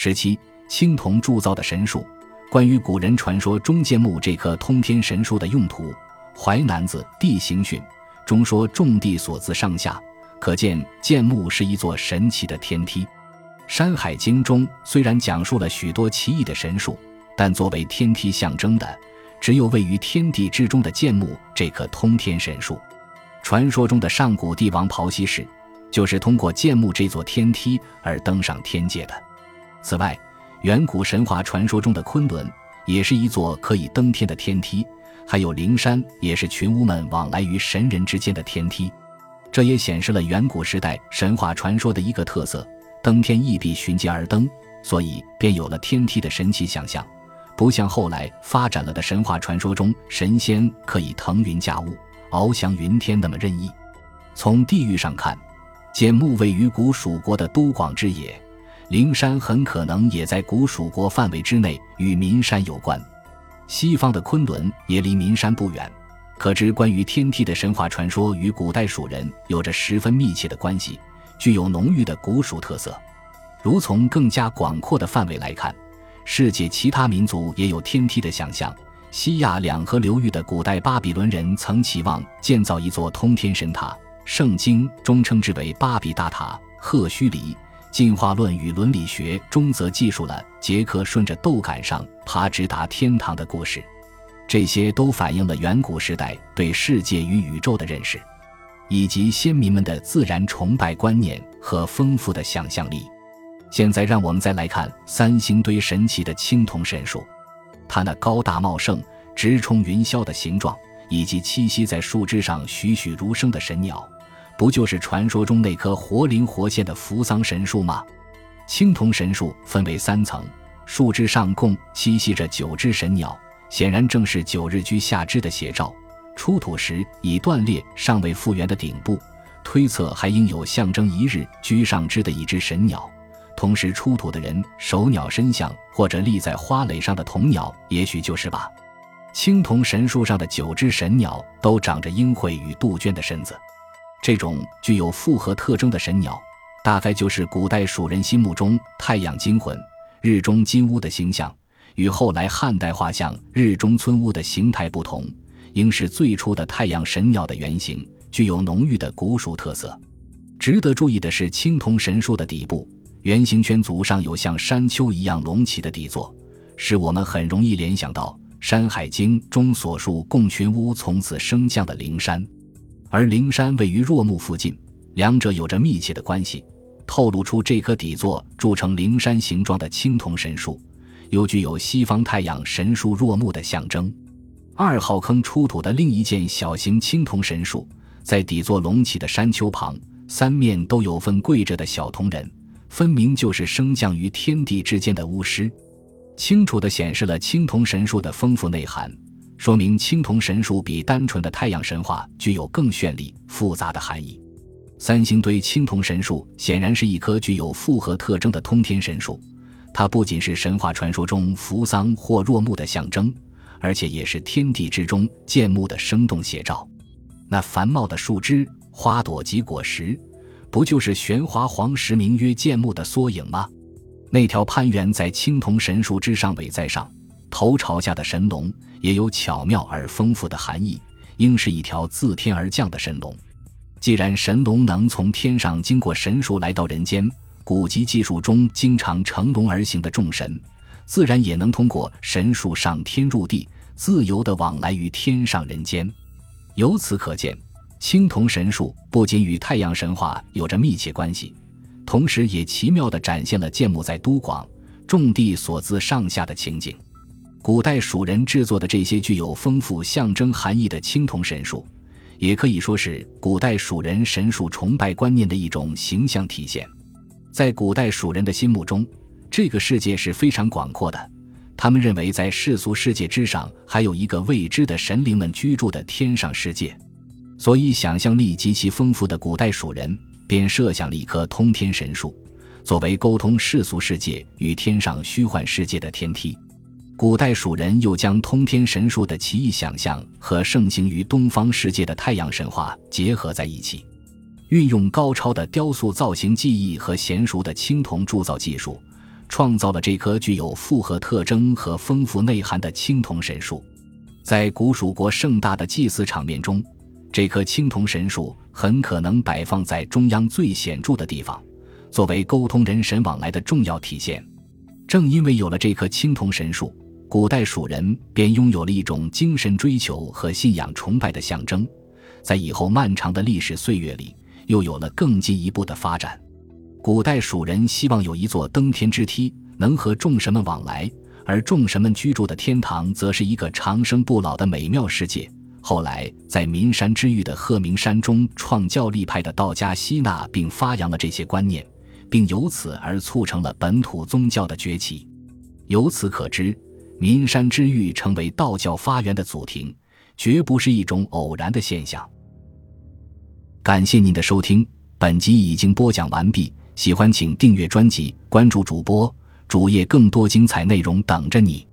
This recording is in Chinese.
十七，青铜铸造的神树。关于古人传说中建木这棵通天神树的用途，《淮南子·地形训》中说：“种地所自上下，可见建木是一座神奇的天梯。”《山海经》中虽然讲述了许多奇异的神树，但作为天梯象征的，只有位于天地之中的建木这棵通天神树。传说中的上古帝王刨溪氏，就是通过建木这座天梯而登上天界的。此外，远古神话传说中的昆仑也是一座可以登天的天梯，还有灵山也是群巫们往来于神人之间的天梯。这也显示了远古时代神话传说的一个特色：登天亦必循阶而登，所以便有了天梯的神奇想象。不像后来发展了的神话传说中，神仙可以腾云驾雾、翱翔云天那么任意。从地域上看，简木位于古蜀国的都广之野。灵山很可能也在古蜀国范围之内，与岷山有关。西方的昆仑也离岷山不远，可知关于天梯的神话传说与古代蜀人有着十分密切的关系，具有浓郁的古蜀特色。如从更加广阔的范围来看，世界其他民族也有天梯的想象。西亚两河流域的古代巴比伦人曾期望建造一座通天神塔，圣经中称之为巴比大塔赫胥黎。进化论与伦理学中则记述了杰克顺着豆杆上爬直达天堂的故事，这些都反映了远古时代对世界与宇宙的认识，以及先民们的自然崇拜观念和丰富的想象力。现在，让我们再来看三星堆神奇的青铜神树，它那高大茂盛、直冲云霄的形状，以及栖息在树枝上栩栩如生的神鸟。不就是传说中那棵活灵活现的扶桑神树吗？青铜神树分为三层，树枝上共栖息着九只神鸟，显然正是九日居下肢的写照。出土时已断裂、尚未复原的顶部，推测还应有象征一日居上肢的一只神鸟。同时出土的人手鸟身像或者立在花蕾上的铜鸟，也许就是吧。青铜神树上的九只神鸟都长着鹰喙与杜鹃的身子。这种具有复合特征的神鸟，大概就是古代蜀人心目中太阳金魂、日中金乌的形象，与后来汉代画像日中村乌的形态不同，应是最初的太阳神鸟的原型，具有浓郁的古蜀特色。值得注意的是，青铜神树的底部圆形圈足上有像山丘一样隆起的底座，使我们很容易联想到《山海经》中所述共群巫从此升降的灵山。而灵山位于若木附近，两者有着密切的关系，透露出这棵底座铸成灵山形状的青铜神树，又具有西方太阳神树若木的象征。二号坑出土的另一件小型青铜神树，在底座隆起的山丘旁，三面都有份跪着的小铜人，分明就是升降于天地之间的巫师，清楚地显示了青铜神树的丰富内涵。说明青铜神树比单纯的太阳神话具有更绚丽复杂的含义。三星堆青铜神树显然是一棵具有复合特征的通天神树，它不仅是神话传说中扶桑或若木的象征，而且也是天地之中建木的生动写照。那繁茂的树枝、花朵及果实，不就是玄华黄石名曰建木的缩影吗？那条攀援在青铜神树之上尾在上。头朝下的神龙也有巧妙而丰富的含义，应是一条自天而降的神龙。既然神龙能从天上经过神树来到人间，古籍记述中经常乘龙而行的众神，自然也能通过神树上天入地，自由地往来于天上人间。由此可见，青铜神树不仅与太阳神话有着密切关系，同时也奇妙地展现了建木在都广种地所自上下的情景。古代蜀人制作的这些具有丰富象征含义的青铜神树，也可以说是古代蜀人神树崇拜观念的一种形象体现。在古代蜀人的心目中，这个世界是非常广阔的，他们认为在世俗世界之上还有一个未知的神灵们居住的天上世界，所以想象力极其丰富的古代蜀人便设想了一棵通天神树，作为沟通世俗世界与天上虚幻世界的天梯。古代蜀人又将通天神树的奇异想象和盛行于东方世界的太阳神话结合在一起，运用高超的雕塑造型技艺和娴熟的青铜铸造技术，创造了这棵具有复合特征和丰富内涵的青铜神树。在古蜀国盛大的祭祀场面中，这棵青铜神树很可能摆放在中央最显著的地方，作为沟通人神往来的重要体现。正因为有了这棵青铜神树，古代蜀人便拥有了一种精神追求和信仰崇拜的象征，在以后漫长的历史岁月里，又有了更进一步的发展。古代蜀人希望有一座登天之梯，能和众神们往来，而众神们居住的天堂，则是一个长生不老的美妙世界。后来，在岷山之玉的鹤鸣山中，创教立派的道家吸纳并发扬了这些观念，并由此而促成了本土宗教的崛起。由此可知。岷山之玉成为道教发源的祖庭，绝不是一种偶然的现象。感谢您的收听，本集已经播讲完毕。喜欢请订阅专辑，关注主播主页，更多精彩内容等着你。